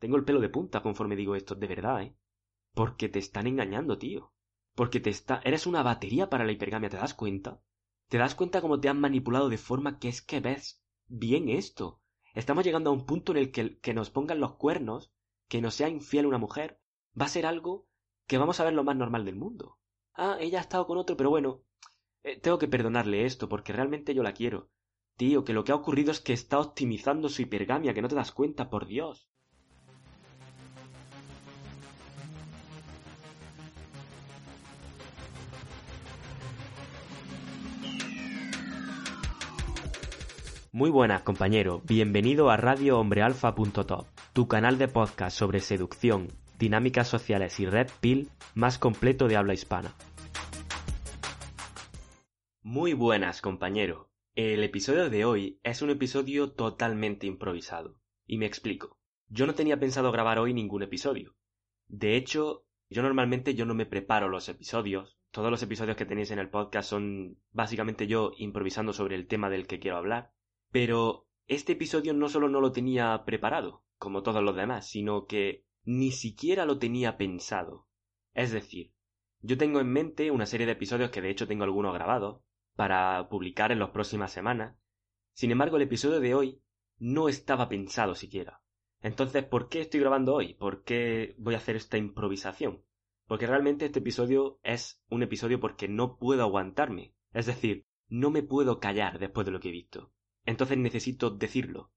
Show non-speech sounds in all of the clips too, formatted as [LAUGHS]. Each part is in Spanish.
Tengo el pelo de punta conforme digo esto, de verdad, ¿eh? Porque te están engañando, tío. Porque te está... Eres una batería para la hipergamia, ¿te das cuenta? ¿Te das cuenta cómo te han manipulado de forma que es que ves bien esto? Estamos llegando a un punto en el que, que nos pongan los cuernos, que nos sea infiel una mujer, va a ser algo que vamos a ver lo más normal del mundo. Ah, ella ha estado con otro, pero bueno, eh, tengo que perdonarle esto porque realmente yo la quiero. Tío, que lo que ha ocurrido es que está optimizando su hipergamia, que no te das cuenta, por Dios. Muy buenas, compañero. Bienvenido a RadioHombreAlfa.top, tu canal de podcast sobre seducción, dinámicas sociales y red pill más completo de habla hispana. Muy buenas, compañero. El episodio de hoy es un episodio totalmente improvisado. Y me explico. Yo no tenía pensado grabar hoy ningún episodio. De hecho, yo normalmente yo no me preparo los episodios. Todos los episodios que tenéis en el podcast son básicamente yo improvisando sobre el tema del que quiero hablar. Pero este episodio no solo no lo tenía preparado, como todos los demás, sino que ni siquiera lo tenía pensado. Es decir, yo tengo en mente una serie de episodios que de hecho tengo algunos grabados para publicar en las próximas semanas. Sin embargo, el episodio de hoy no estaba pensado siquiera. Entonces, ¿por qué estoy grabando hoy? ¿Por qué voy a hacer esta improvisación? Porque realmente este episodio es un episodio porque no puedo aguantarme. Es decir, no me puedo callar después de lo que he visto. Entonces necesito decirlo.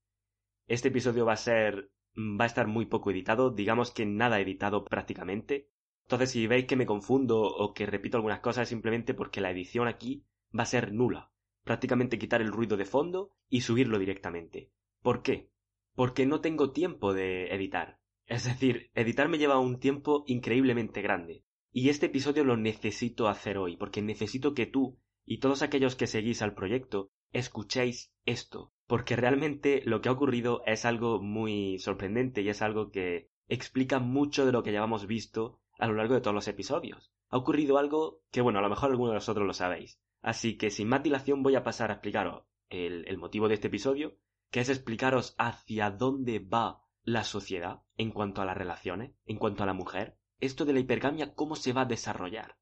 Este episodio va a ser. va a estar muy poco editado, digamos que nada editado prácticamente. Entonces si veis que me confundo o que repito algunas cosas es simplemente porque la edición aquí va a ser nula. Prácticamente quitar el ruido de fondo y subirlo directamente. ¿Por qué? Porque no tengo tiempo de editar. Es decir, editar me lleva un tiempo increíblemente grande. Y este episodio lo necesito hacer hoy, porque necesito que tú y todos aquellos que seguís al proyecto escuchéis esto, porque realmente lo que ha ocurrido es algo muy sorprendente y es algo que explica mucho de lo que ya hemos visto a lo largo de todos los episodios. Ha ocurrido algo que, bueno, a lo mejor algunos de vosotros lo sabéis. Así que sin más dilación voy a pasar a explicaros el, el motivo de este episodio, que es explicaros hacia dónde va la sociedad en cuanto a las relaciones, en cuanto a la mujer, esto de la hipergamia, cómo se va a desarrollar.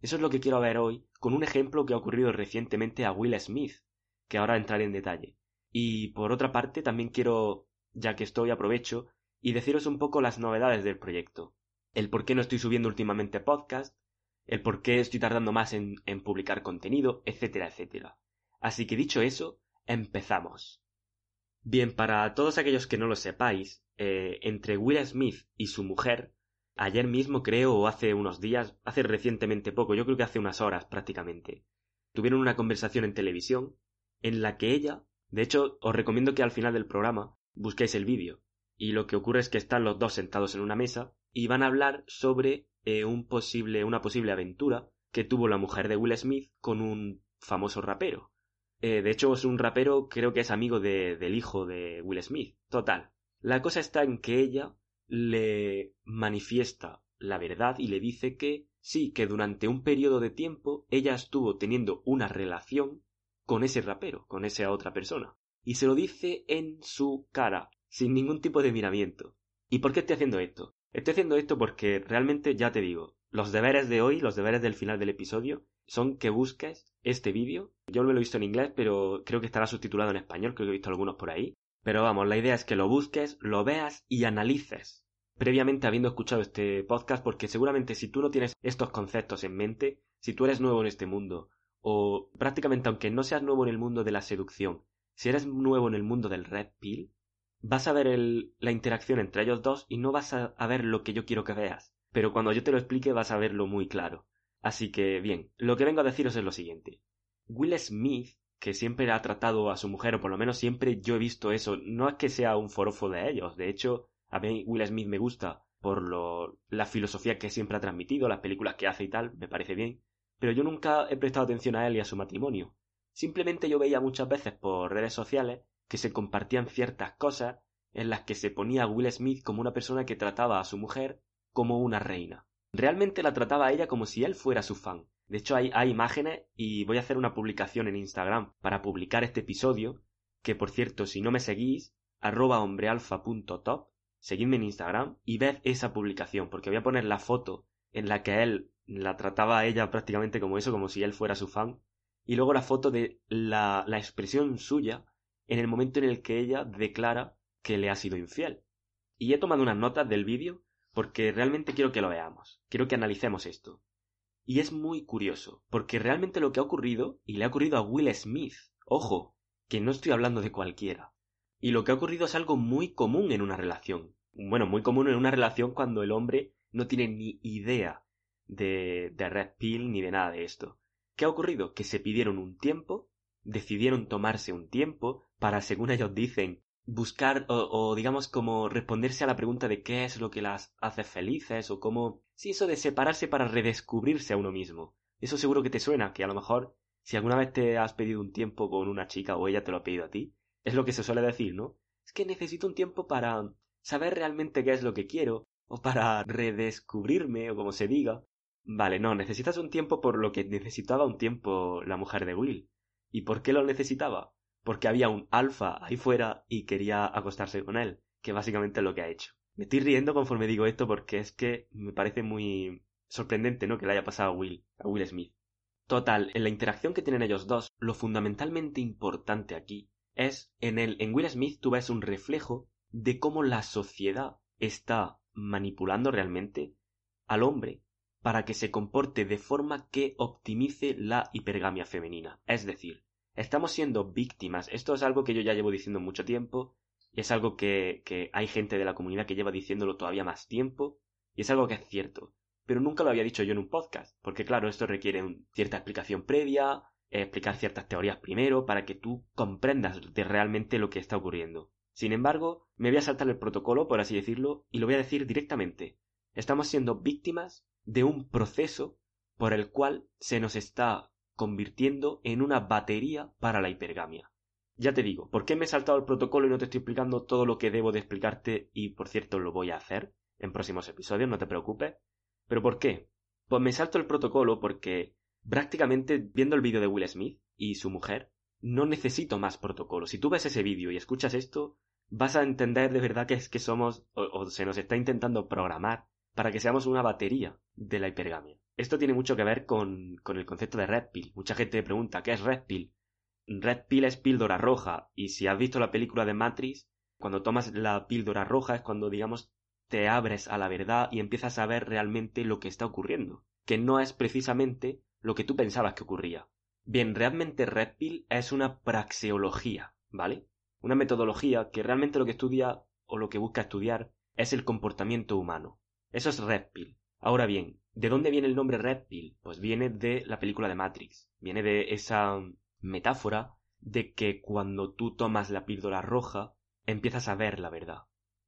Eso es lo que quiero ver hoy con un ejemplo que ha ocurrido recientemente a Will Smith, que ahora entraré en detalle. Y por otra parte, también quiero, ya que estoy, aprovecho y deciros un poco las novedades del proyecto. El por qué no estoy subiendo últimamente podcast, el por qué estoy tardando más en, en publicar contenido, etcétera, etcétera. Así que dicho eso, empezamos. Bien, para todos aquellos que no lo sepáis, eh, entre Will Smith y su mujer, ayer mismo creo, o hace unos días, hace recientemente poco, yo creo que hace unas horas prácticamente, tuvieron una conversación en televisión en la que ella, de hecho, os recomiendo que al final del programa busquéis el vídeo. Y lo que ocurre es que están los dos sentados en una mesa y van a hablar sobre eh, un posible, una posible aventura que tuvo la mujer de Will Smith con un famoso rapero. Eh, de hecho, es un rapero, creo que es amigo de, del hijo de Will Smith. Total. La cosa está en que ella le manifiesta la verdad y le dice que sí, que durante un periodo de tiempo ella estuvo teniendo una relación con ese rapero, con esa otra persona. Y se lo dice en su cara, sin ningún tipo de miramiento. ¿Y por qué estoy haciendo esto? Estoy haciendo esto porque realmente ya te digo, los deberes de hoy, los deberes del final del episodio, son que busques este vídeo. Yo no me lo he visto en inglés, pero creo que estará subtitulado en español, creo que he visto algunos por ahí. Pero vamos, la idea es que lo busques, lo veas y analices. Previamente habiendo escuchado este podcast, porque seguramente si tú no tienes estos conceptos en mente, si tú eres nuevo en este mundo, o prácticamente aunque no seas nuevo en el mundo de la seducción, si eres nuevo en el mundo del red pill, vas a ver la interacción entre ellos dos y no vas a, a ver lo que yo quiero que veas. Pero cuando yo te lo explique vas a verlo muy claro. Así que, bien, lo que vengo a deciros es lo siguiente. Will Smith, que siempre ha tratado a su mujer, o por lo menos siempre yo he visto eso, no es que sea un forofo de ellos, de hecho, a mí Will Smith me gusta por lo, la filosofía que siempre ha transmitido, las películas que hace y tal, me parece bien, pero yo nunca he prestado atención a él y a su matrimonio. Simplemente yo veía muchas veces por redes sociales que se compartían ciertas cosas en las que se ponía a Will Smith como una persona que trataba a su mujer como una reina. Realmente la trataba a ella como si él fuera su fan. De hecho, hay, hay imágenes y voy a hacer una publicación en Instagram para publicar este episodio, que por cierto, si no me seguís, arroba hombrealfa.top, seguidme en Instagram y ved esa publicación, porque voy a poner la foto en la que él la trataba a ella prácticamente como eso, como si él fuera su fan, y luego la foto de la, la expresión suya en el momento en el que ella declara que le ha sido infiel. Y he tomado unas notas del vídeo porque realmente quiero que lo veamos, quiero que analicemos esto. Y es muy curioso, porque realmente lo que ha ocurrido, y le ha ocurrido a Will Smith, ojo, que no estoy hablando de cualquiera, y lo que ha ocurrido es algo muy común en una relación. Bueno, muy común en una relación cuando el hombre no tiene ni idea de, de Red Pill ni de nada de esto. ¿Qué ha ocurrido? Que se pidieron un tiempo, decidieron tomarse un tiempo para, según ellos dicen, buscar o, o, digamos como responderse a la pregunta de qué es lo que las hace felices o cómo... Sí, eso de separarse para redescubrirse a uno mismo. Eso seguro que te suena, que a lo mejor si alguna vez te has pedido un tiempo con una chica o ella te lo ha pedido a ti, es lo que se suele decir, ¿no? Es que necesito un tiempo para saber realmente qué es lo que quiero, o para redescubrirme, o como se diga. Vale, no, necesitas un tiempo por lo que necesitaba un tiempo la mujer de Will. ¿Y por qué lo necesitaba? Porque había un alfa ahí fuera y quería acostarse con él, que básicamente es lo que ha hecho. Me estoy riendo conforme digo esto porque es que me parece muy sorprendente, ¿no? Que le haya pasado a Will, a Will Smith. Total, en la interacción que tienen ellos dos, lo fundamentalmente importante aquí es en el en Will Smith tú ves un reflejo de cómo la sociedad está manipulando realmente al hombre para que se comporte de forma que optimice la hipergamia femenina. Es decir, estamos siendo víctimas. Esto es algo que yo ya llevo diciendo mucho tiempo, y es algo que, hay gente de la comunidad que lleva diciéndolo todavía más tiempo, y es algo que es cierto. Pero nunca lo había dicho yo en un podcast, porque claro, esto requiere cierta explicación previa, explicar ciertas teorías primero para que tú comprendas de realmente lo que está ocurriendo. Sin embargo, me voy a saltar el protocolo, por así decirlo, y lo voy a decir directamente. Estamos siendo víctimas de un proceso por el cual se nos está convirtiendo en una batería para la hipergamia. Ya te digo, ¿por qué me he saltado el protocolo y no te estoy explicando todo lo que debo de explicarte? Y por cierto, lo voy a hacer en próximos episodios, no te preocupes. ¿Pero por qué? Pues me salto el protocolo porque prácticamente viendo el vídeo de Will Smith y su mujer, no necesito más protocolo. Si tú ves ese vídeo y escuchas esto, vas a entender de verdad que es que somos, o, se nos está intentando programar para que seamos una batería de la hipergamia. Esto tiene mucho que ver con, con el concepto de Red Pill. Mucha gente pregunta, ¿qué es Red Pill? Red Pill es píldora roja, y si has visto la película de Matrix, cuando tomas la píldora roja es cuando, digamos, te abres a la verdad y empiezas a ver realmente lo que está ocurriendo, que no es precisamente lo que tú pensabas que ocurría. Bien, realmente Red Pill es una praxeología, ¿vale? Una metodología que realmente lo que estudia o lo que busca estudiar es el comportamiento humano. Eso es Red Pill. Ahora bien, ¿de dónde viene el nombre Red Pill? Pues viene de la película de Matrix. Viene de esa metáfora de que cuando tú tomas la píldora roja, empiezas a ver la verdad.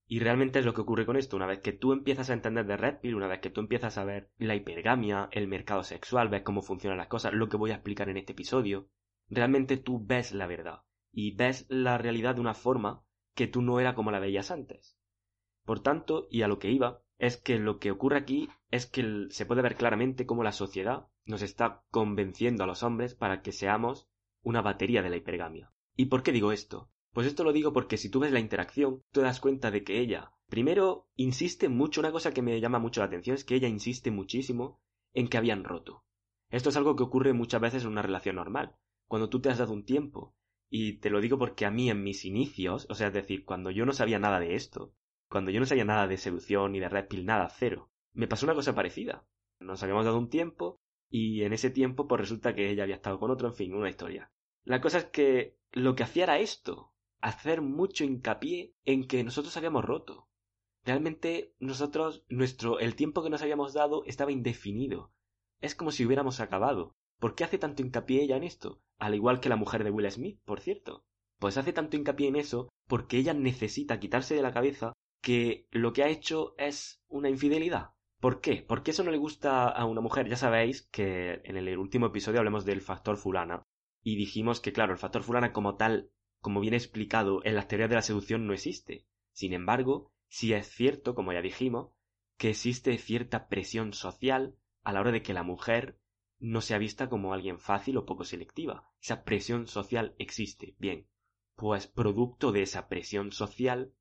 Y realmente es lo que ocurre con esto. Una vez que tú empiezas a entender de Red Pill, una vez que tú empiezas a ver la hipergamia, el mercado sexual, ves cómo funcionan las cosas, lo que voy a explicar en este episodio, realmente tú ves la verdad. Y ves la realidad de una forma que tú no era como la veías antes. Por tanto, y a lo que iba, es que lo que ocurre aquí es que se puede ver claramente cómo la sociedad nos está convenciendo a los hombres para que seamos una batería de la hipergamia. ¿Y por qué digo esto? Pues esto lo digo porque si tú ves la interacción, te das cuenta de que ella, primero, insiste mucho, una cosa que me llama mucho la atención es que ella insiste muchísimo en que habían roto. Esto es algo que ocurre muchas veces en una relación normal. Cuando tú te has dado un tiempo, y te lo digo porque a mí en mis inicios, o sea, es decir, cuando yo no sabía nada de esto, cuando yo no sabía nada de seducción ni de red pill, nada, cero, me pasó una cosa parecida. Nos habíamos dado un tiempo y en ese tiempo pues resulta que ella había estado con otro, en fin, una historia. La cosa es que lo que hacía era esto, hacer mucho hincapié en que nosotros habíamos roto. Realmente nosotros, nuestro, el tiempo que nos habíamos dado estaba indefinido. Es como si hubiéramos acabado. ¿Por qué hace tanto hincapié ella en esto? Al igual que la mujer de Will Smith, por cierto. Pues hace tanto hincapié en eso porque ella necesita quitarse de la cabeza que lo que ha hecho es una infidelidad. ¿Por qué? Porque eso no le gusta a una mujer. Ya sabéis que en el último episodio hablamos del factor fulana y dijimos que, claro, el factor fulana como tal como bien explicado en las teorías de la seducción, no existe. Sin embargo, sí es cierto, como ya dijimos, que existe cierta presión social a la hora de que la mujer no sea vista como alguien fácil o poco selectiva. Esa presión social existe. Bien, pues producto de esa presión social,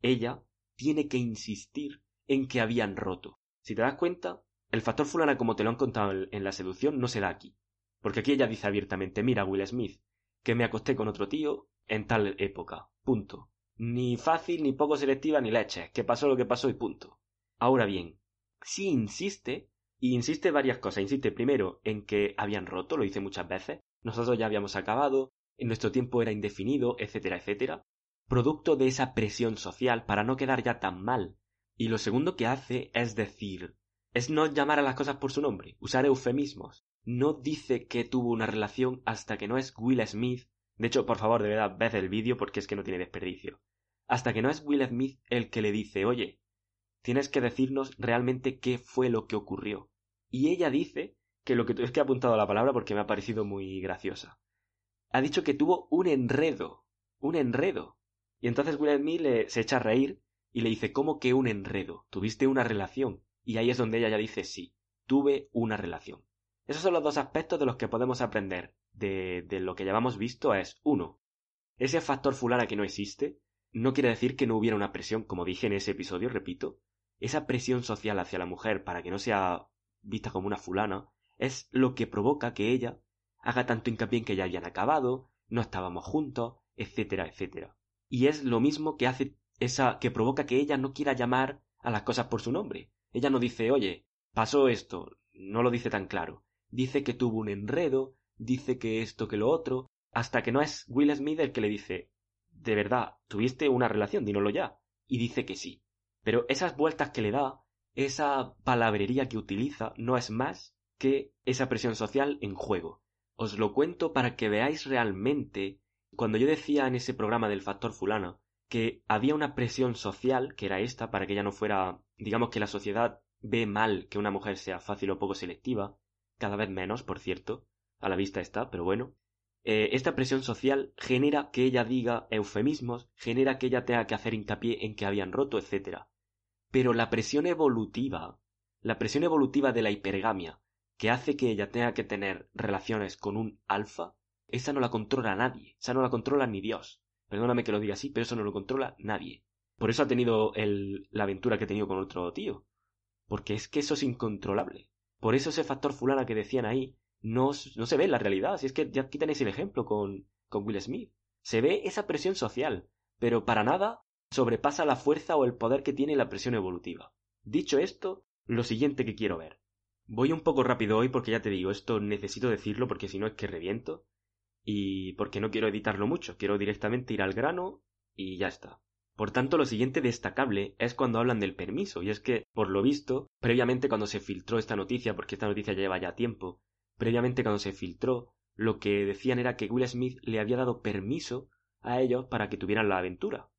ella tiene que insistir en que habían roto. Si te das cuenta, el factor fulana como te lo han contado en la seducción no se da aquí. Porque aquí ella dice abiertamente, mira Will Smith, que me acosté con otro tío en tal época. Punto. Ni fácil, ni poco selectiva, ni leche. Que pasó lo que pasó y punto. Ahora bien, si insiste, y insiste varias cosas. Insiste primero en que habían roto, lo dice muchas veces. Nosotros ya habíamos acabado, en nuestro tiempo era indefinido, etcétera, etcétera. Producto de esa presión social para no quedar ya tan mal. Y lo segundo que hace es decir, es no llamar a las cosas por su nombre, usar eufemismos. No dice que tuvo una relación hasta que no es Will Smith. De hecho, por favor, de verdad, ved el vídeo porque es que no tiene desperdicio. Hasta que no es Will Smith el que le dice, oye, tienes que decirnos realmente qué fue lo que ocurrió. Y ella dice que lo que es que he apuntado la palabra porque me ha parecido muy graciosa. Ha dicho que tuvo un enredo. Un enredo. Y entonces Will Smith se echa a reír y le dice, ¿cómo que un enredo? ¿Tuviste una relación? Y ahí es donde ella ya dice sí, tuve una relación. Esos son los dos aspectos de los que podemos aprender de, de lo que hemos visto es uno, ese factor fulana que no existe no quiere decir que no hubiera una presión, como dije en ese episodio, repito, esa presión social hacia la mujer para que no sea vista como una fulana es lo que provoca que ella haga tanto hincapié en que ya habían acabado, no estábamos juntos, etcétera, etcétera. Y es lo mismo que hace esa que provoca que ella no quiera llamar a las cosas por su nombre. Ella no dice, oye, pasó esto, no lo dice tan claro. Dice que tuvo un enredo, dice que esto, que lo otro, hasta que no es Will Smith el que le dice, de verdad, ¿tuviste una relación? Dínoslo ya. Y dice que sí. Pero esas vueltas que le da, esa palabrería que utiliza, no es más que esa presión social en juego. Os lo cuento para que veáis realmente, cuando yo decía en ese programa del factor fulano, que había una presión social, que era esta, para que ella no fuera, digamos que la sociedad ve mal que una mujer sea fácil o poco selectiva, cada vez menos, por cierto, a la vista está, pero bueno. Eh, esta presión social genera que ella diga eufemismos, genera que ella tenga que hacer hincapié en que habían roto, etc. Pero la presión evolutiva, la presión evolutiva de la hipergamia, que hace que ella tenga que tener relaciones con un alfa, esa no la controla nadie, esa no la controla ni Dios. Perdóname que lo diga así, pero eso no lo controla nadie. Por eso ha tenido el, la aventura que ha tenido con otro tío. Porque es que eso es incontrolable. Por eso ese factor fulana que decían ahí no, no se ve en la realidad. Si es que ya aquí tenéis el ejemplo con, con Will Smith. Se ve esa presión social, pero para nada sobrepasa la fuerza o el poder que tiene la presión evolutiva. Dicho esto, lo siguiente que quiero ver. Voy un poco rápido hoy porque ya te digo, esto necesito decirlo porque si no es que reviento y porque no quiero editarlo mucho, quiero directamente ir al grano y ya está. Por tanto, lo siguiente destacable es cuando hablan del permiso, y es que, por lo visto, previamente cuando se filtró esta noticia, porque esta noticia lleva ya tiempo, previamente cuando se filtró, lo que decían era que Will Smith le había dado permiso a ellos para que tuvieran la aventura.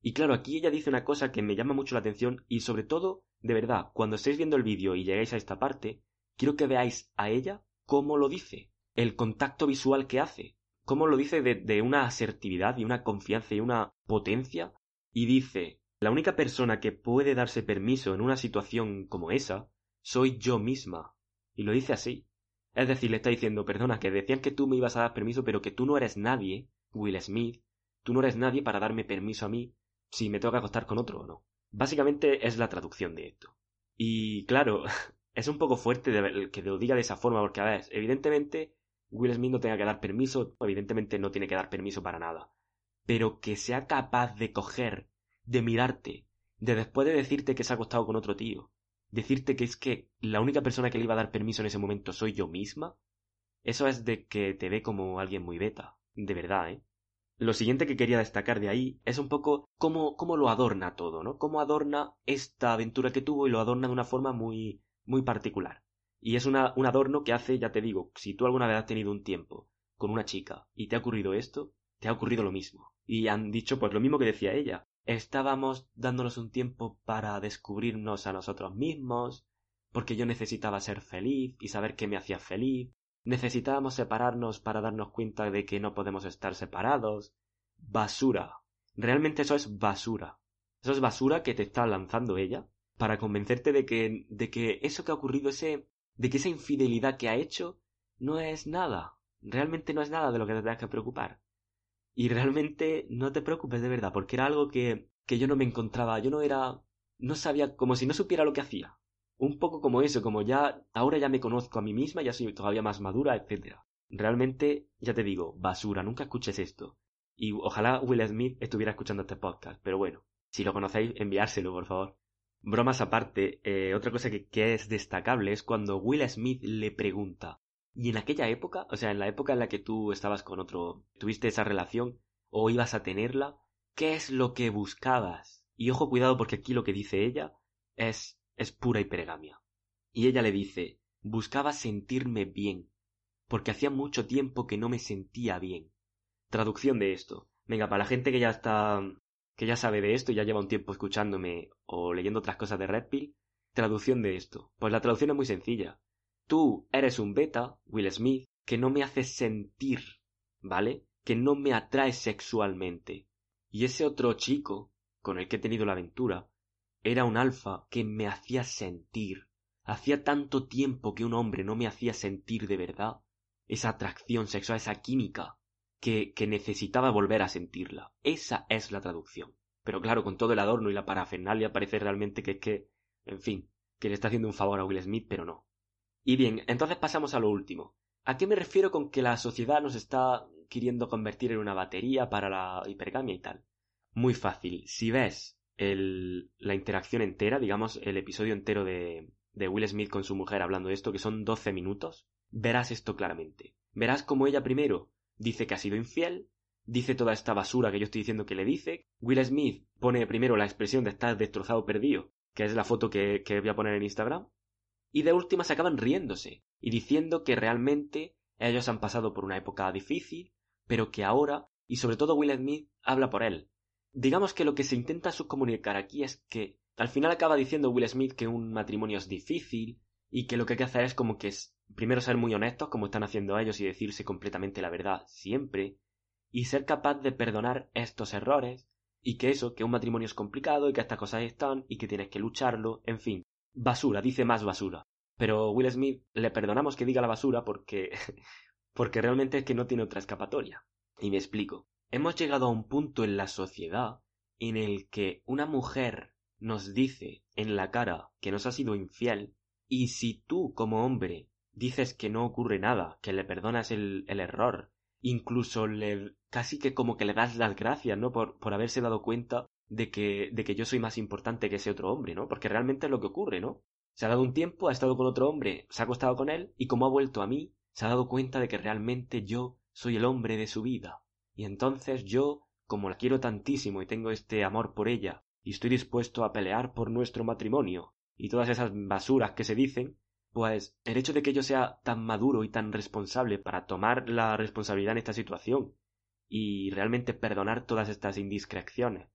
Y claro, aquí ella dice una cosa que me llama mucho la atención y sobre todo, de verdad, cuando estéis viendo el vídeo y llegáis a esta parte, quiero que veáis a ella cómo lo dice el contacto visual que hace, cómo lo dice de, una asertividad y una confianza y una potencia, y dice, la única persona que puede darse permiso en una situación como esa, soy yo misma. Y lo dice así. Es decir, le está diciendo, perdona, que decían que tú me ibas a dar permiso, pero que tú no eres nadie, Will Smith, tú no eres nadie para darme permiso a mí si me que acostar con otro o no. Básicamente es la traducción de esto. Y claro, [LAUGHS] es un poco fuerte que lo diga de esa forma, porque a ver, evidentemente Will Smith no tenga que dar permiso, evidentemente no tiene que dar permiso para nada. Pero que sea capaz de coger, de mirarte, de después de decirte que se ha acostado con otro tío, decirte que es que la única persona que le iba a dar permiso en ese momento soy yo misma, eso es de que te ve como alguien muy beta, de verdad, ¿eh? Lo siguiente que quería destacar de ahí es un poco cómo, cómo lo adorna todo, ¿no? Cómo adorna esta aventura que tuvo y lo adorna de una forma muy, muy particular. Y es un adorno que hace, ya te digo, si tú alguna vez has tenido un tiempo con una chica y te ha ocurrido esto, te ha ocurrido lo mismo. Y han dicho pues lo mismo que decía ella. Estábamos dándonos un tiempo para descubrirnos a nosotros mismos, porque yo necesitaba ser feliz y saber qué me hacía feliz. Necesitábamos separarnos para darnos cuenta de que no podemos estar separados. Basura. Realmente eso es basura. Eso es basura que te está lanzando ella para convencerte de que, de que eso que ha ocurrido, ese, de que esa infidelidad que ha hecho no es nada, realmente no es nada de lo que te tengas que preocupar. Y realmente no te preocupes de verdad, porque era algo que que yo no me encontraba, yo no era, no sabía, como si no supiera lo que hacía. Un poco como eso, como ya, ahora ya me conozco a mí misma, ya soy todavía más madura, etc. Realmente, ya te digo, basura, nunca escuches esto. Y ojalá Will Smith estuviera escuchando este podcast, pero bueno, si lo conocéis, enviárselo, por favor. Bromas aparte, eh, otra cosa que, es destacable es cuando Will Smith le pregunta, y en aquella época, o sea, en la época en la que tú estabas con otro, tuviste esa relación o ibas a tenerla, ¿qué es lo que buscabas? Y ojo cuidado porque aquí lo que dice ella es es pura hipergamia. Y ella le dice, buscaba sentirme bien, porque hacía mucho tiempo que no me sentía bien. Traducción de esto. Venga, para la gente que ya está que ya sabe de esto y ya lleva un tiempo escuchándome o leyendo otras cosas de Red Pill, traducción de esto. Pues la traducción es muy sencilla. Tú eres un beta, Will Smith, que no me hace sentir, ¿vale? Que no me atrae sexualmente. Y ese otro chico, con el que he tenido la aventura, era un alfa que me hacía sentir. Hacía tanto tiempo que un hombre no me hacía sentir de verdad esa atracción sexual, esa química, que, necesitaba volver a sentirla. Esa es la traducción. Pero claro, con todo el adorno y la parafernalia parece realmente que es que, en fin, que le está haciendo un favor a Will Smith, pero no. Y bien, entonces pasamos a lo último. ¿A qué me refiero con que la sociedad nos está queriendo convertir en una batería para la hipergamia y tal? Muy fácil. Si ves el, la interacción entera, digamos, el episodio entero de, de Will Smith con su mujer hablando de esto, que son 12 minutos, verás esto claramente. Verás como ella primero dice que ha sido infiel, dice toda esta basura que yo estoy diciendo que le dice. Will Smith pone primero la expresión de estar destrozado perdido, que es la foto que, que voy a poner en Instagram, y de últimas acaban riéndose y diciendo que realmente ellos han pasado por una época difícil, pero que ahora, y sobre todo Will Smith, habla por él. Digamos que lo que se intenta subcomunicar aquí es que al final acaba diciendo Will Smith que un matrimonio es difícil y que lo que hay que hacer es como que es primero ser muy honestos como están haciendo ellos y decirse completamente la verdad siempre y ser capaz de perdonar estos errores y que eso, que un matrimonio es complicado y que estas cosas están y que tienes que lucharlo, en fin, basura, dice más basura. Pero Will Smith le perdonamos que diga la basura porque [LAUGHS] porque realmente es que no tiene otra escapatoria. Y me explico. Hemos llegado a un punto en la sociedad en el que una mujer nos dice en la cara que nos ha sido infiel y si tú como hombre dices que no ocurre nada, que le perdonas el, el error, incluso le casi que como que le das las gracias, ¿no? Por, por haberse dado cuenta de que, de que yo soy más importante que ese otro hombre, ¿no? Porque realmente es lo que ocurre, ¿no? Se ha dado un tiempo, ha estado con otro hombre, se ha acostado con él, y como ha vuelto a mí, se ha dado cuenta de que realmente yo soy el hombre de su vida. Y entonces yo, como la quiero tantísimo y tengo este amor por ella, y estoy dispuesto a pelear por nuestro matrimonio, y todas esas basuras que se dicen, pues el hecho de que yo sea tan maduro y tan responsable para tomar la responsabilidad en esta situación, y realmente perdonar todas estas indiscreciones,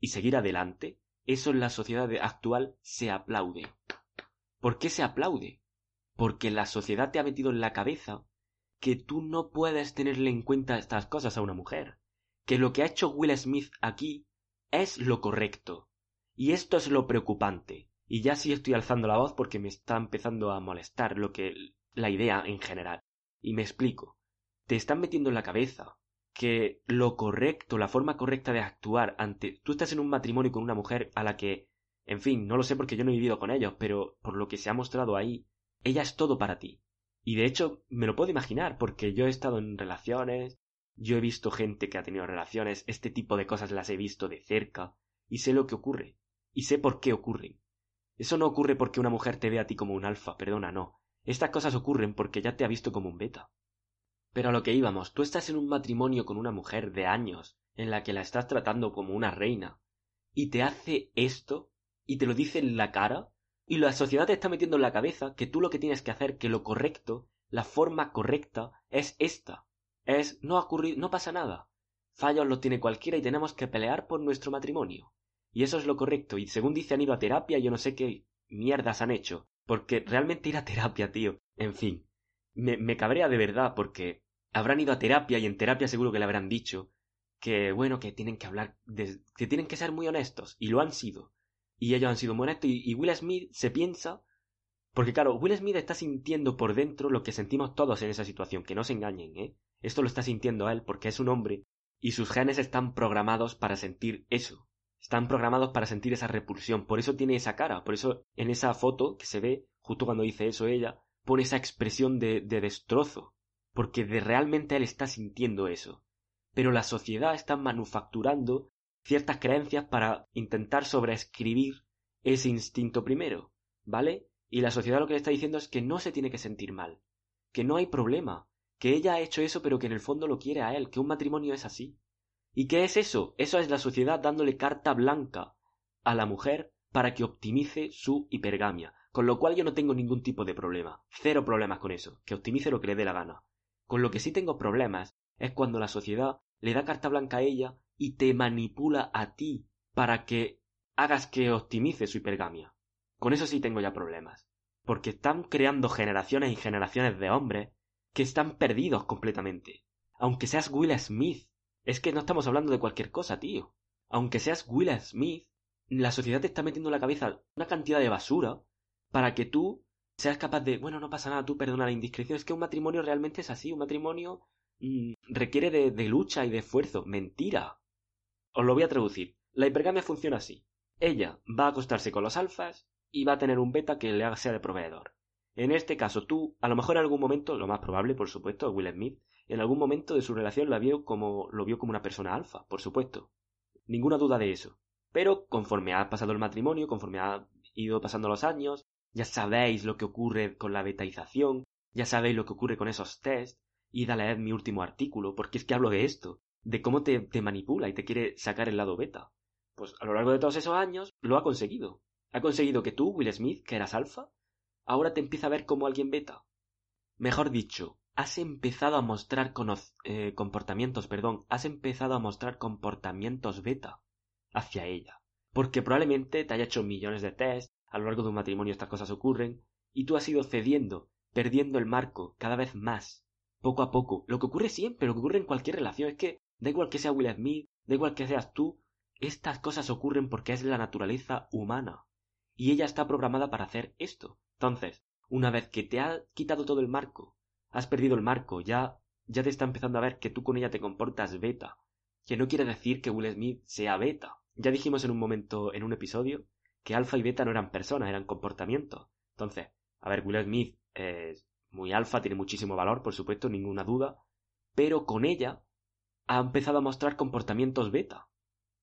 y seguir adelante, eso en la sociedad actual se aplaude. ¿Por qué se aplaude? Porque la sociedad te ha metido en la cabeza que tú no puedes tenerle en cuenta estas cosas a una mujer, que lo que ha hecho Will Smith aquí es lo correcto. Y esto es lo preocupante. Y ya sí estoy alzando la voz porque me está empezando a molestar lo que la idea en general. Y me explico. Te están metiendo en la cabeza que lo correcto, la forma correcta de actuar ante... Tú estás en un matrimonio con una mujer a la que... En fin, no lo sé porque yo no he vivido con ellos, pero por lo que se ha mostrado ahí, ella es todo para ti. Y de hecho, me lo puedo imaginar, porque yo he estado en relaciones, yo he visto gente que ha tenido relaciones, este tipo de cosas las he visto de cerca, y sé lo que ocurre, y sé por qué ocurren. Eso no ocurre porque una mujer te ve a ti como un alfa, perdona, no. Estas cosas ocurren porque ya te ha visto como un beta. Pero a lo que íbamos, tú estás en un matrimonio con una mujer de años, en la que la estás tratando como una reina, y te hace esto, y te lo dice en la cara, y la sociedad te está metiendo en la cabeza que tú lo que tienes que hacer, que lo correcto, la forma correcta, es esta. Es no ocurrir, no pasa nada. Fallos los tiene cualquiera y tenemos que pelear por nuestro matrimonio. Y eso es lo correcto. Y según dice han ido a terapia, yo no sé qué mierdas han hecho. Porque realmente ir a terapia, tío. En fin. Me, me cabrea de verdad porque habrán ido a terapia y en terapia seguro que le habrán dicho que, bueno, que tienen que hablar, que tienen que ser muy honestos, y lo han sido. Y ellos han sido muy honestos, y, Will Smith se piensa, porque claro, Will Smith está sintiendo por dentro lo que sentimos todos en esa situación, que no se engañen, ¿eh? Esto lo está sintiendo él porque es un hombre, y sus genes están programados para sentir eso. Están programados para sentir esa repulsión. Por eso tiene esa cara. Por eso en esa foto que se ve, justo cuando dice eso ella, pone esa expresión de, de destrozo. Porque de realmente él está sintiendo eso. Pero la sociedad está manufacturando ciertas creencias para intentar sobreescribir ese instinto primero. ¿Vale? Y la sociedad lo que le está diciendo es que no se tiene que sentir mal. Que no hay problema. Que ella ha hecho eso pero que en el fondo lo quiere a él. Que un matrimonio es así. ¿Y qué es eso? Eso es la sociedad dándole carta blanca a la mujer para que optimice su hipergamia. Con lo cual yo no tengo ningún tipo de problema. Cero problemas con eso. Que optimice lo que le dé la gana. Con lo que sí tengo problemas es cuando la sociedad le da carta blanca a ella y te manipula a ti para que hagas que optimice su hipergamia. Con eso sí tengo ya problemas. Porque están creando generaciones y generaciones de hombres que están perdidos completamente. Aunque seas Will Smith, es que no estamos hablando de cualquier cosa, tío. Aunque seas Will Smith, la sociedad te está metiendo en la cabeza una cantidad de basura para que tú seas capaz de, bueno, no pasa nada, tú perdona la indiscreción. Es que un matrimonio realmente es así. Un matrimonio mm, requiere de, lucha y de esfuerzo. Mentira. Os lo voy a traducir. La hipergamia funciona así. Ella va a acostarse con los alfas y va a tener un beta que le haga sea de proveedor. En este caso, tú, a lo mejor en algún momento, lo más probable, por supuesto, Will Smith, en algún momento de su relación la vio como, lo vio como una persona alfa, por supuesto. Ninguna duda de eso. Pero conforme ha pasado el matrimonio, conforme ha ido pasando los años, ya sabéis lo que ocurre con la betaización, ya sabéis lo que ocurre con esos tests, id a leer mi último artículo, porque es que hablo de esto, de cómo te, te manipula y te quiere sacar el lado beta. Pues a lo largo de todos esos años lo ha conseguido. Ha conseguido que tú, Will Smith, que eras alfa, ahora te empieza a ver como alguien beta. Mejor dicho, has empezado a mostrar eh, comportamientos, perdón, has empezado a mostrar comportamientos beta hacia ella. Porque probablemente te haya hecho millones de tests, a lo largo de un matrimonio estas cosas ocurren, y tú has ido cediendo, perdiendo el marco cada vez más, poco a poco. Lo que ocurre siempre, lo que ocurre en cualquier relación, es que da igual que sea Will Smith, da igual que seas tú, estas cosas ocurren porque es la naturaleza humana. Y ella está programada para hacer esto. Entonces, una vez que te ha quitado todo el marco, has perdido el marco, ya, ya te está empezando a ver que tú con ella te comportas beta. Que no quiere decir que Will Smith sea beta. Ya dijimos en un momento, en un episodio, que alfa y beta no eran personas, eran comportamientos. Entonces, a ver, Will Smith es muy alfa, tiene muchísimo valor, por supuesto, ninguna duda, pero con ella ha empezado a mostrar comportamientos beta.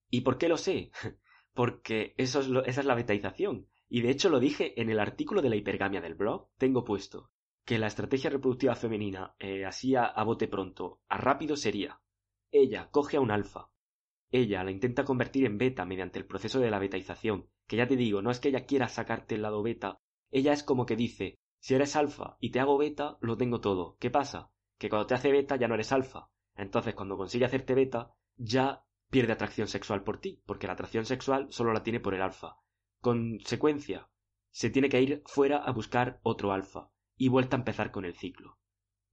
¿Y por qué lo sé? [LAUGHS] Porque eso es esa es la betaización. Y de hecho lo dije en el artículo de la hipergamia del blog. Tengo puesto que la estrategia reproductiva femenina, eh, así a, bote pronto, a rápido sería, ella coge a un alfa, ella la intenta convertir en beta mediante el proceso de la betaización, que ya te digo, no es que ella quiera sacarte el lado beta, ella es como que dice, si eres alfa y te hago beta, lo tengo todo. ¿Qué pasa? Que cuando te hace beta ya no eres alfa. Entonces cuando consigue hacerte beta, ya pierde atracción sexual por ti, porque la atracción sexual solo la tiene por el alfa. Consecuencia, se tiene que ir fuera a buscar otro alfa y vuelta a empezar con el ciclo.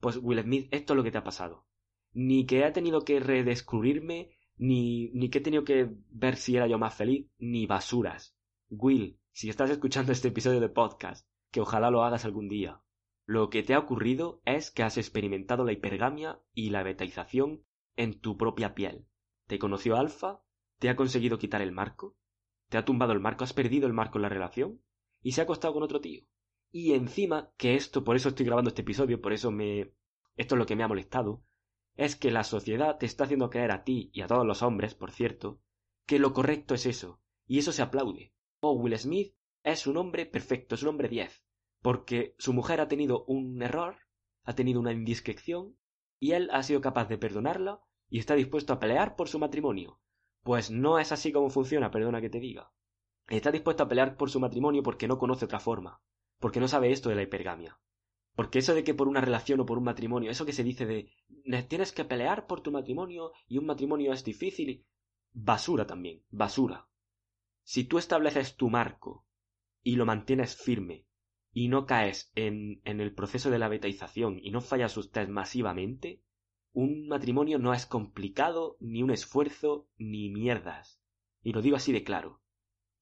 Pues Will Smith, esto es lo que te ha pasado. Ni que he tenido que redescubrirme, ni, ni que he tenido que ver si era yo más feliz, ni basuras. Will, si estás escuchando este episodio de podcast, que ojalá lo hagas algún día, lo que te ha ocurrido es que has experimentado la hipergamia y la betaización en tu propia piel. Te conoció Alfa, te ha conseguido quitar el marco, te ha tumbado el marco, has perdido el marco en la relación y se ha acostado con otro tío. Y encima, que esto, por eso estoy grabando este episodio, por eso me... esto es lo que me ha molestado, es que la sociedad te está haciendo creer a ti y a todos los hombres, por cierto, que lo correcto es eso, y eso se aplaude. Oh, Will Smith es un hombre perfecto, es un hombre 10, porque su mujer ha tenido un error, ha tenido una indiscreción, y él ha sido capaz de perdonarla y está dispuesto a pelear por su matrimonio. Pues no es así como funciona, perdona que te diga. Está dispuesto a pelear por su matrimonio porque no conoce otra forma porque no sabe esto de la hipergamia. Porque eso de que por una relación o por un matrimonio, eso que se dice de tienes que pelear por tu matrimonio y un matrimonio es difícil. Basura también, basura. Si tú estableces tu marco y lo mantienes firme y no caes en, en el proceso de la betaización y no fallas usted masivamente, un matrimonio no es complicado, ni un esfuerzo, ni mierdas. Y lo digo así de claro.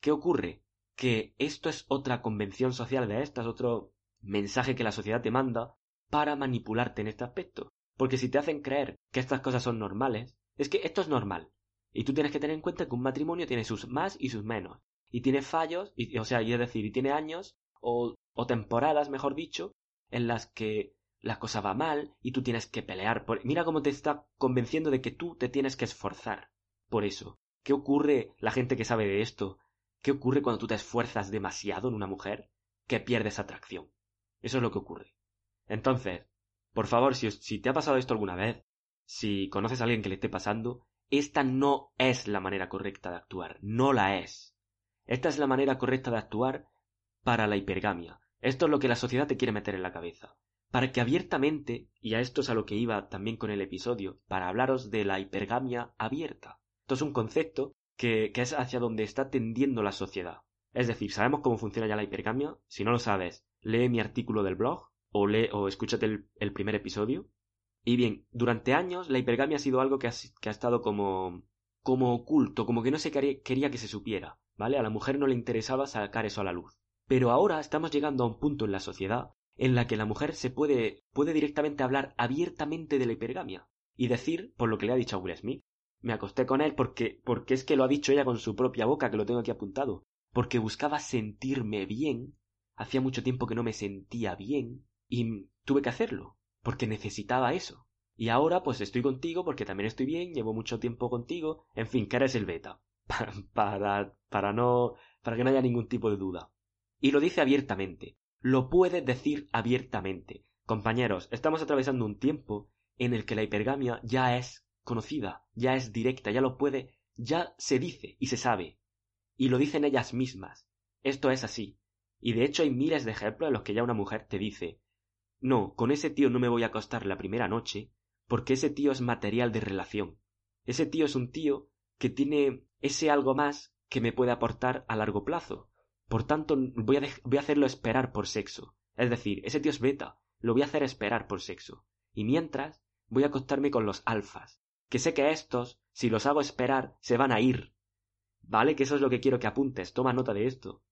¿Qué ocurre? Que esto es otra convención social de estas, otro mensaje que la sociedad te manda para manipularte en este aspecto. Porque si te hacen creer que estas cosas son normales, es que esto es normal. Y tú tienes que tener en cuenta que un matrimonio tiene sus más y sus menos. Y tiene fallos, y, o sea, es decir, y tiene años o, o temporadas, mejor dicho, en las que la cosa va mal y tú tienes que pelear por... Mira cómo te está convenciendo de que tú te tienes que esforzar. Por eso, ¿qué ocurre la gente que sabe de esto? ¿Qué ocurre cuando tú te esfuerzas demasiado en una mujer? Que pierdes atracción. Eso es lo que ocurre. Entonces, por favor, si, te ha pasado esto alguna vez, si conoces a alguien que le esté pasando, esta no es la manera correcta de actuar, no la es. Esta es la manera correcta de actuar para la hipergamia. Esto es lo que la sociedad te quiere meter en la cabeza. Para que abiertamente, y a esto es a lo que iba también con el episodio, para hablaros de la hipergamia abierta. Esto es un concepto que, es hacia donde está tendiendo la sociedad. Es decir, sabemos cómo funciona ya la hipergamia. Si no lo sabes, lee mi artículo del blog o lee o escúchate el primer episodio y bien, durante años la hipergamia ha sido algo que ha, que ha estado como, como oculto, como que no se quería, que se supiera, ¿vale? A la mujer no le interesaba sacar eso a la luz. Pero ahora estamos llegando a un punto en la sociedad en la que la mujer se puede, puede directamente hablar abiertamente de la hipergamia y decir, por lo que le ha dicho a Will Smith, me acosté con él porque, porque es que lo ha dicho ella con su propia boca, que lo tengo aquí apuntado, porque buscaba sentirme bien, hacía mucho tiempo que no me sentía bien, y tuve que hacerlo porque necesitaba eso. Y ahora pues estoy contigo porque también estoy bien, llevo mucho tiempo contigo, en fin, que eres el beta. [LAUGHS] Para, para, no, para que no haya ningún tipo de duda. Y lo dice abiertamente. Lo puede decir abiertamente. Compañeros, estamos atravesando un tiempo en el que la hipergamia ya es conocida, ya es directa, ya lo puede, ya se dice y se sabe. Y lo dicen ellas mismas. Esto es así. Y de hecho hay miles de ejemplos en los que ya una mujer te dice no, con ese tío no me voy a acostar la primera noche, porque ese tío es material de relación. Ese tío es un tío que tiene ese algo más que me puede aportar a largo plazo. Por tanto, voy a, voy a hacerlo esperar por sexo. Es decir, ese tío es beta, lo voy a hacer esperar por sexo. Y mientras, voy a acostarme con los alfas, que sé que estos, si los hago esperar, se van a ir. ¿Vale? Que eso es lo que quiero que apuntes, toma nota de esto.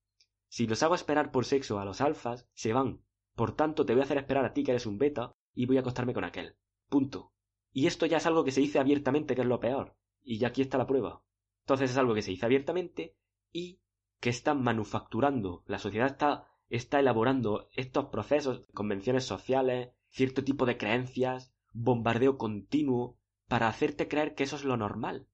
Si los hago esperar por sexo a los alfas, se van, por tanto, te voy a hacer esperar a ti que eres un beta y voy a acostarme con aquel. Punto. Y esto ya es algo que se dice abiertamente, que es lo peor. Y ya aquí está la prueba. Entonces es algo que se dice abiertamente y que están manufacturando. La sociedad está, está elaborando estos procesos, convenciones sociales, cierto tipo de creencias, bombardeo continuo, para hacerte creer que eso es lo normal.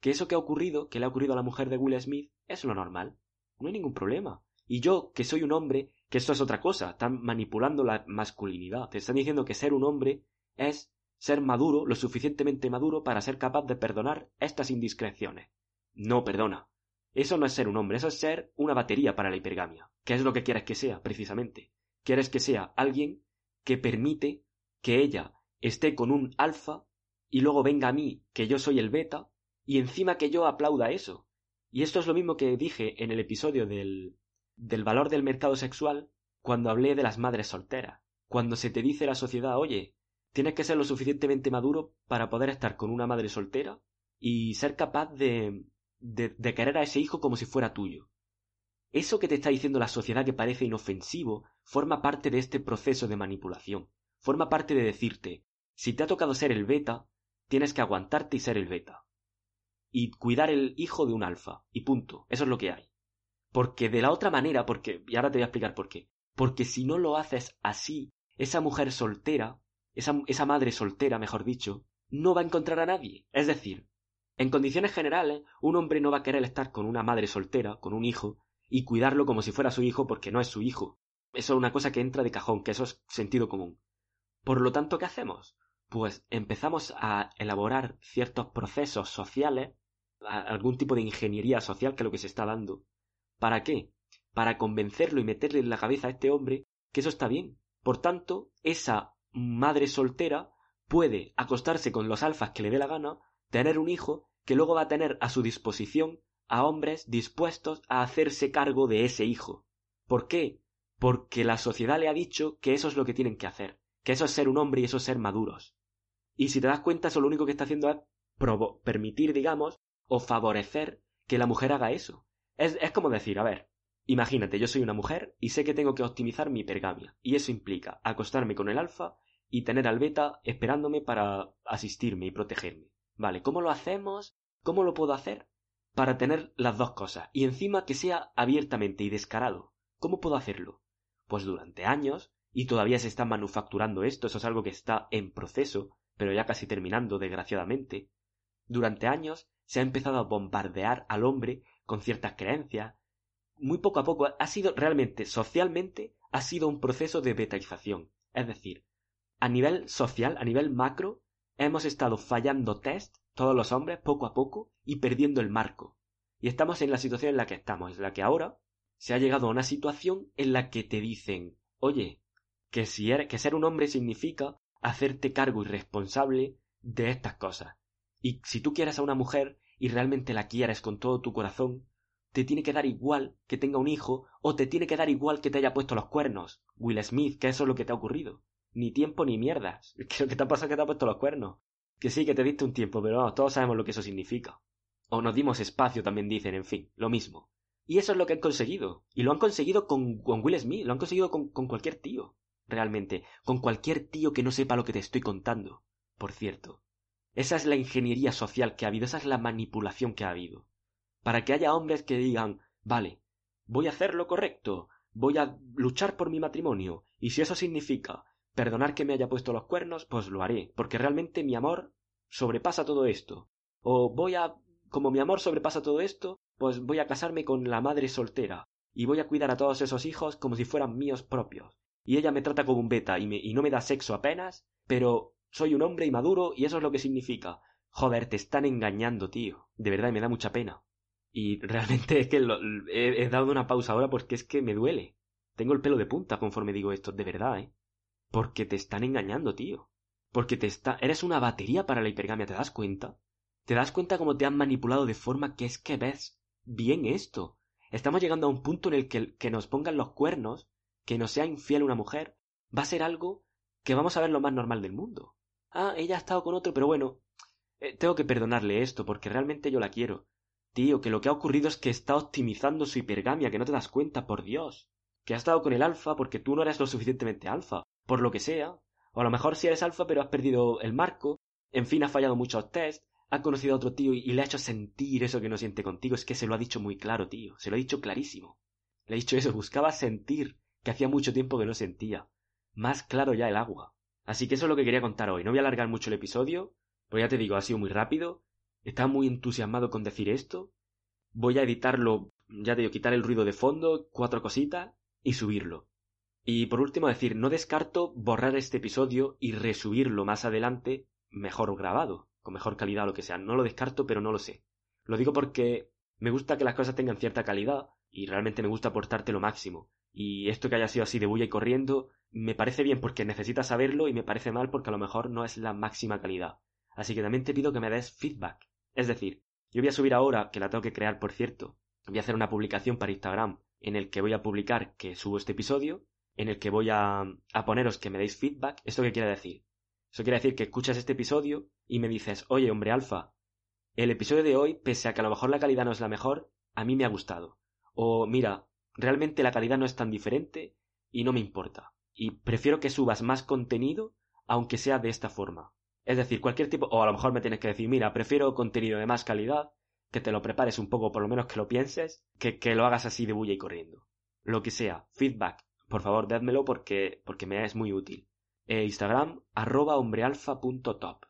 Que eso que ha ocurrido, que le ha ocurrido a la mujer de Will Smith, es lo normal. No hay ningún problema. Y yo, que soy un hombre, que esto es otra cosa, están manipulando la masculinidad. Te están diciendo que ser un hombre es ser maduro, lo suficientemente maduro para ser capaz de perdonar estas indiscreciones. No perdona. Eso no es ser un hombre, eso es ser una batería para la hipergamia. ¿Qué es lo que quieres que sea, precisamente? Quieres que sea alguien que permite que ella esté con un alfa y luego venga a mí, que yo soy el beta, y encima que yo aplauda eso. Y esto es lo mismo que dije en el episodio del, del valor del mercado sexual cuando hablé de las madres solteras, cuando se te dice la sociedad, oye, tienes que ser lo suficientemente maduro para poder estar con una madre soltera y ser capaz de, de, de querer a ese hijo como si fuera tuyo. Eso que te está diciendo la sociedad que parece inofensivo forma parte de este proceso de manipulación, forma parte de decirte, si te ha tocado ser el beta, tienes que aguantarte y ser el beta. Y cuidar el hijo de un alfa, y punto, eso es lo que hay. Porque de la otra manera, porque, y ahora te voy a explicar por qué. Porque si no lo haces así, esa mujer soltera, esa, madre soltera, mejor dicho, no va a encontrar a nadie. Es decir, en condiciones generales, un hombre no va a querer estar con una madre soltera, con un hijo, y cuidarlo como si fuera su hijo porque no es su hijo. Eso es una cosa que entra de cajón, que eso es sentido común. Por lo tanto, ¿qué hacemos? Pues empezamos a elaborar ciertos procesos sociales, algún tipo de ingeniería social que es lo que se está dando, ¿Para qué? Para convencerlo y meterle en la cabeza a este hombre que eso está bien. Por tanto, esa madre soltera puede acostarse con los alfas que le dé la gana, tener un hijo que luego va a tener a su disposición a hombres dispuestos a hacerse cargo de ese hijo. ¿Por qué? Porque la sociedad le ha dicho que eso es lo que tienen que hacer, que eso es ser un hombre y eso es ser maduros. Y si te das cuenta, eso lo único que está haciendo es permitir, digamos, o favorecer que la mujer haga eso. Es, como decir, a ver, imagínate, yo soy una mujer y sé que tengo que optimizar mi hipergamia, y eso implica acostarme con el alfa y tener al beta esperándome para asistirme y protegerme. Vale, ¿cómo lo hacemos? ¿Cómo lo puedo hacer? Para tener las dos cosas, y encima que sea abiertamente y descarado. ¿Cómo puedo hacerlo? Pues durante años, y todavía se está manufacturando esto, eso es algo que está en proceso, pero ya casi terminando, desgraciadamente, durante años se ha empezado a bombardear al hombre con ciertas creencias. Muy poco a poco ha sido realmente, socialmente, ha sido un proceso de betaización. Es decir, a nivel social, a nivel macro, hemos estado fallando test, todos los hombres, poco a poco, y perdiendo el marco. Y estamos en la situación en la que estamos, en la que ahora se ha llegado a una situación en la que te dicen, oye, que, si eres, que ser un hombre significa hacerte cargo y responsable de estas cosas. Y si tú quieres a una mujer y realmente la quieres con todo tu corazón, te tiene que dar igual que tenga un hijo o te tiene que dar igual que te haya puesto los cuernos. Will Smith, que eso es lo que te ha ocurrido. Ni tiempo ni mierdas. [LAUGHS] Que lo que te ha pasado es que te ha puesto los cuernos. Que sí, que te diste un tiempo, pero todos sabemos lo que eso significa. O nos dimos espacio, también dicen, en fin, lo mismo. Y eso es lo que han conseguido. Y lo han conseguido con, con Will Smith, lo han conseguido con, con cualquier tío. Realmente, con cualquier tío que no sepa lo que te estoy contando. Por cierto, esa es la ingeniería social que ha habido, esa es la manipulación que ha habido. Para que haya hombres que digan, vale, voy a hacer lo correcto, voy a luchar por mi matrimonio, y si eso significa perdonar que me haya puesto los cuernos, pues lo haré, porque realmente mi amor sobrepasa todo esto. O voy a, como mi amor sobrepasa todo esto, pues voy a casarme con la madre soltera, y voy a cuidar a todos esos hijos como si fueran míos propios. Y ella me trata como un beta y, me, y no me da sexo apenas, pero soy un hombre y maduro y eso es lo que significa. Joder, te están engañando, tío. De verdad, me da mucha pena. Y [LAUGHS] realmente es que he, dado una pausa ahora porque es que me duele. Tengo el pelo de punta conforme digo esto, de verdad, ¿eh? Porque te están engañando, tío. Porque te está... Eres una batería para la hipergamia, ¿te das cuenta? ¿Te das cuenta cómo te han manipulado de forma que es que ves bien esto? Estamos llegando a un punto en el que nos pongan los cuernos, que nos sea infiel una mujer, va a ser algo que vamos a ver lo más normal del mundo ah, ella ha estado con otro, pero bueno, eh, tengo que perdonarle esto, porque realmente yo la quiero. Tío, que lo que ha ocurrido es que está optimizando su hipergamia, que no te das cuenta, por Dios. Que ha estado con el alfa porque tú no eres lo suficientemente alfa, por lo que sea. O a lo mejor sí eres alfa, pero has perdido el marco. En fin, ha fallado muchos test. Ha conocido a otro tío y le ha hecho sentir eso que no siente contigo. Es que se lo ha dicho muy claro, tío. Se lo ha dicho clarísimo. Le ha dicho eso, buscaba sentir, que hacía mucho tiempo que no sentía. Más claro ya el agua. Así que eso es lo que quería contar hoy. No voy a alargar mucho el episodio, pues ya te digo, ha sido muy rápido. Estaba muy entusiasmado con decir esto. Voy a editarlo, ya te digo, quitar el ruido de fondo, cuatro cositas y subirlo. Y por último decir, no descarto borrar este episodio y resubirlo más adelante mejor grabado, con mejor calidad o lo que sea. No lo descarto, pero no lo sé. Lo digo porque me gusta que las cosas tengan cierta calidad y realmente me gusta aportarte lo máximo. Y esto que haya sido así de bulla y corriendo, me parece bien porque necesitas saberlo y me parece mal porque a lo mejor no es la máxima calidad. Así que también te pido que me des feedback. Es decir, yo voy a subir ahora, que la tengo que crear por cierto, voy a hacer una publicación para Instagram en el que voy a publicar que subo este episodio, en el que voy a, a poneros que me deis feedback. ¿Esto qué quiere decir? Eso quiere decir que escuchas este episodio y me dices, oye, hombre alfa, el episodio de hoy, pese a que a lo mejor la calidad no es la mejor, a mí me ha gustado. O mira, realmente la calidad no es tan diferente y no me importa y prefiero que subas más contenido aunque sea de esta forma. Es decir, cualquier tipo, o a lo mejor me tienes que decir, mira, prefiero contenido de más calidad, que te lo prepares un poco, por lo menos que lo pienses, que, que lo hagas así de bulla y corriendo. Lo que sea, feedback, por favor, dádmelo porque, porque me es muy útil. E Instagram, arroba hombrealfa.top.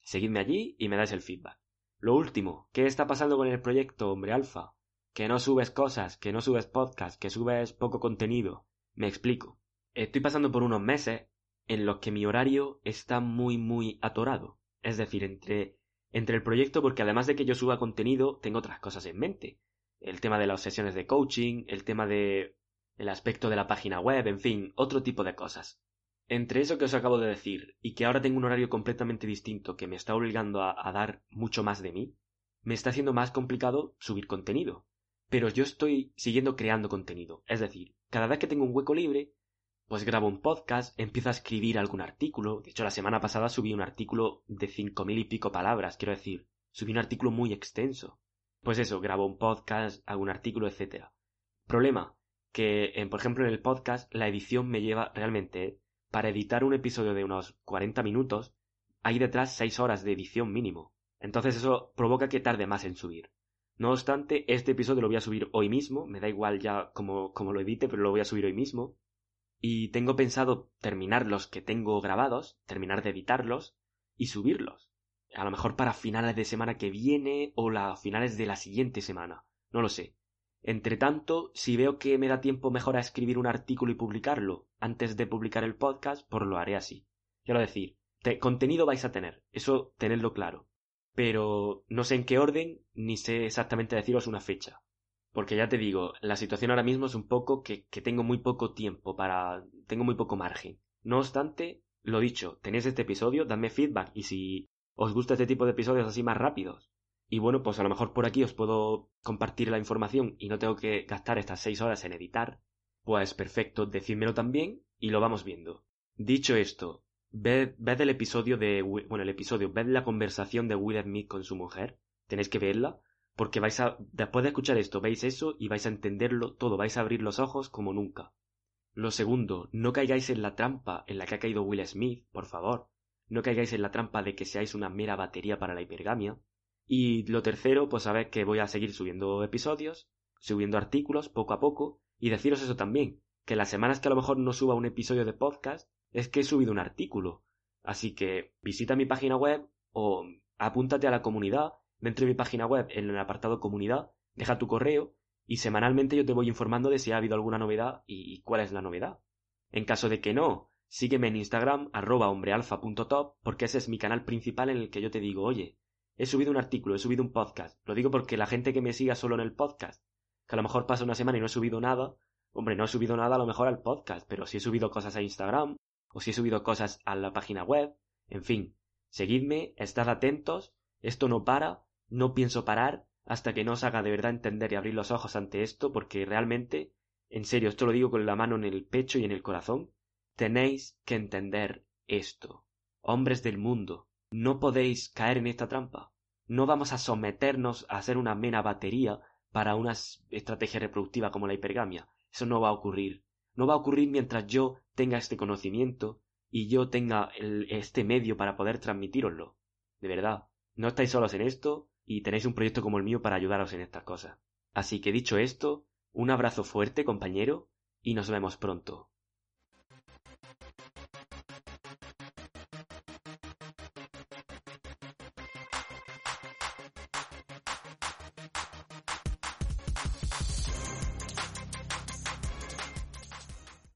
Seguidme allí y me dais el feedback. Lo último, ¿qué está pasando con el proyecto Hombre Alfa? Que no subes cosas, que no subes podcast, que subes poco contenido. Me explico. Estoy pasando por unos meses en los que mi horario está muy muy atorado. Es decir, entre, entre el proyecto, porque además de que yo suba contenido, tengo otras cosas en mente. El tema de las sesiones de coaching, el tema de el aspecto de la página web, en fin, otro tipo de cosas. Entre eso que os acabo de decir y que ahora tengo un horario completamente distinto que me está obligando a, a dar mucho más de mí, me está haciendo más complicado subir contenido. Pero yo estoy siguiendo creando contenido. Es decir, cada vez que tengo un hueco libre, pues grabo un podcast, empiezo a escribir algún artículo. De hecho, la semana pasada subí un artículo de cinco mil y pico palabras, quiero decir, subí un artículo muy extenso. Pues eso, grabo un podcast, algún artículo, etc. Problema, que, por ejemplo, en el podcast, la edición me lleva realmente, para editar un episodio de unos 40 minutos, hay detrás 6 horas de edición mínimo. Entonces eso provoca que tarde más en subir. No obstante, este episodio lo voy a subir hoy mismo, me da igual ya como, lo edite, pero lo voy a subir hoy mismo. Y tengo pensado terminar los que tengo grabados, terminar de editarlos y subirlos. A lo mejor para finales de semana que viene o las finales de la siguiente semana. No lo sé. Entre tanto, si veo que me da tiempo mejor a escribir un artículo y publicarlo antes de publicar el podcast, pues lo haré así. Quiero decir, contenido vais a tener, eso tenedlo claro. Pero no sé en qué orden, ni sé exactamente deciros una fecha. Porque ya te digo, la situación ahora mismo es un poco que, tengo muy poco tiempo para. tengo muy poco margen. No obstante, lo dicho, tenéis este episodio, dadme feedback y si os gusta este tipo de episodios así más rápidos, y bueno, pues a lo mejor por aquí os puedo compartir la información y no tengo que gastar estas seis horas en editar. Pues perfecto, decídmelo también y lo vamos viendo. Dicho esto, ved, el episodio de... Bueno, el episodio, ved la conversación de Will Smith con su mujer. Tenéis que verla porque vais a... Después de escuchar esto, veis eso y vais a entenderlo todo, vais a abrir los ojos como nunca. Lo segundo, no caigáis en la trampa en la que ha caído Will Smith, por favor. No caigáis en la trampa de que seáis una mera batería para la hipergamia. Y lo tercero, pues sabéis que voy a seguir subiendo episodios, subiendo artículos poco a poco, y deciros eso también, que las semanas que a lo mejor no suba un episodio de podcast es que he subido un artículo. Así que visita mi página web o apúntate a la comunidad dentro de mi página web en el apartado comunidad, deja tu correo y semanalmente yo te voy informando de si ha habido alguna novedad y cuál es la novedad. En caso de que no, sígueme en Instagram arroba hombrealfa.top porque ese es mi canal principal en el que yo te digo, oye, He subido un artículo, he subido un podcast. Lo digo porque la gente que me siga solo en el podcast, que a lo mejor pasa una semana y no he subido nada, hombre, no he subido nada a lo mejor al podcast, pero si he subido cosas a Instagram, o si he subido cosas a la página web, en fin, seguidme, estad atentos, esto no para, no pienso parar hasta que no os haga de verdad entender y abrir los ojos ante esto, porque realmente, en serio, esto lo digo con la mano en el pecho y en el corazón, tenéis que entender esto. Hombres del mundo, no podéis caer en esta trampa. No vamos a someternos a ser una mera batería para una estrategia reproductiva como la hipergamia. Eso no va a ocurrir. No va a ocurrir mientras yo tenga este conocimiento y yo tenga este medio para poder transmitiroslo. De verdad, no estáis solos en esto y tenéis un proyecto como el mío para ayudaros en estas cosas. Así que dicho esto, un abrazo fuerte, compañero, y nos vemos pronto.